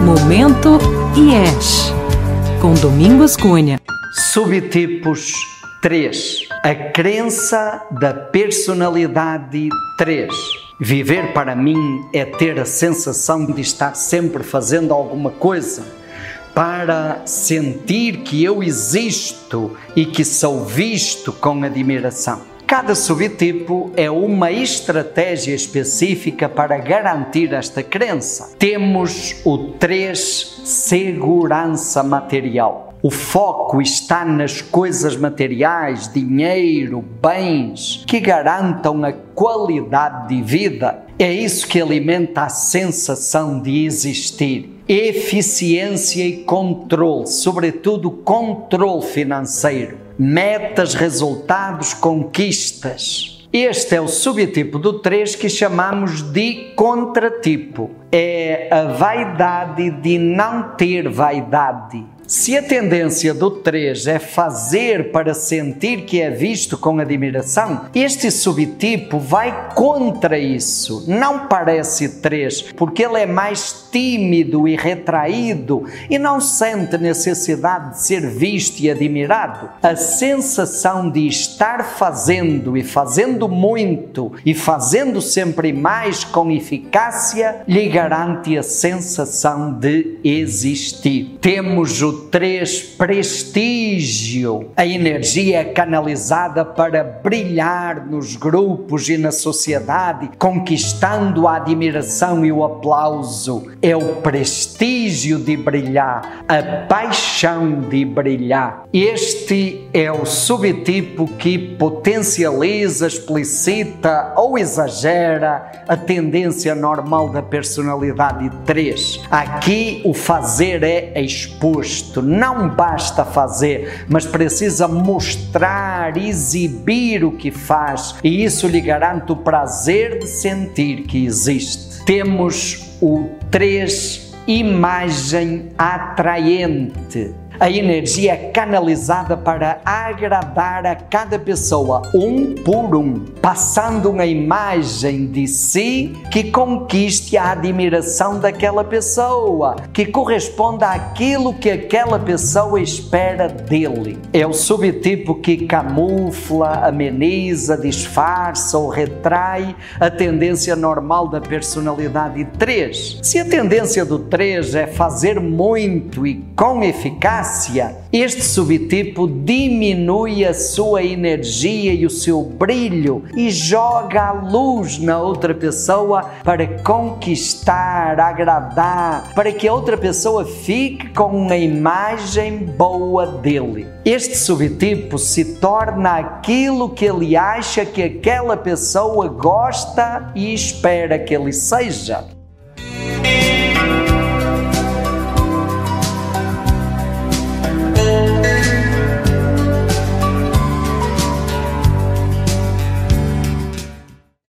Santo IES, com Domingos Cunha. Subtipos 3. A crença da personalidade 3. Viver para mim é ter a sensação de estar sempre fazendo alguma coisa para sentir que eu existo e que sou visto com admiração. Cada subtipo é uma estratégia específica para garantir esta crença. Temos o 3 segurança material. O foco está nas coisas materiais, dinheiro, bens, que garantam a qualidade de vida. É isso que alimenta a sensação de existir eficiência e controle, sobretudo controle financeiro, metas, resultados, conquistas. Este é o subtipo do 3 que chamamos de contratipo. É a vaidade de não ter vaidade. Se a tendência do 3 é fazer para sentir que é visto com admiração, este subtipo vai contra isso. Não parece 3, porque ele é mais tímido e retraído e não sente necessidade de ser visto e admirado. A sensação de estar fazendo e fazendo muito e fazendo sempre mais com eficácia lhe garante a sensação de existir. Temos o 3, prestígio. A energia é canalizada para brilhar nos grupos e na sociedade, conquistando a admiração e o aplauso. É o prestígio de brilhar, a paixão de brilhar. Este é o subtipo que potencializa, explicita ou exagera a tendência normal da personalidade 3. Aqui o fazer é exposto não basta fazer, mas precisa mostrar, exibir o que faz, e isso lhe garante o prazer de sentir que existe. Temos o 3 imagem atraente a energia é canalizada para agradar a cada pessoa, um por um, passando uma imagem de si que conquiste a admiração daquela pessoa, que corresponda àquilo que aquela pessoa espera dele. É o subtipo que camufla, ameniza, disfarça ou retrai a tendência normal da personalidade 3. Se a tendência do 3 é fazer muito e com este subtipo diminui a sua energia e o seu brilho e joga a luz na outra pessoa para conquistar, agradar, para que a outra pessoa fique com uma imagem boa dele. Este subtipo se torna aquilo que ele acha que aquela pessoa gosta e espera que ele seja.